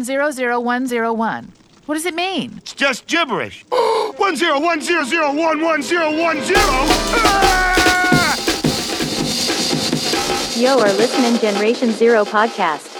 1010101. What does it mean? It's just gibberish. 10100110110. You are listening Generation Zero podcast.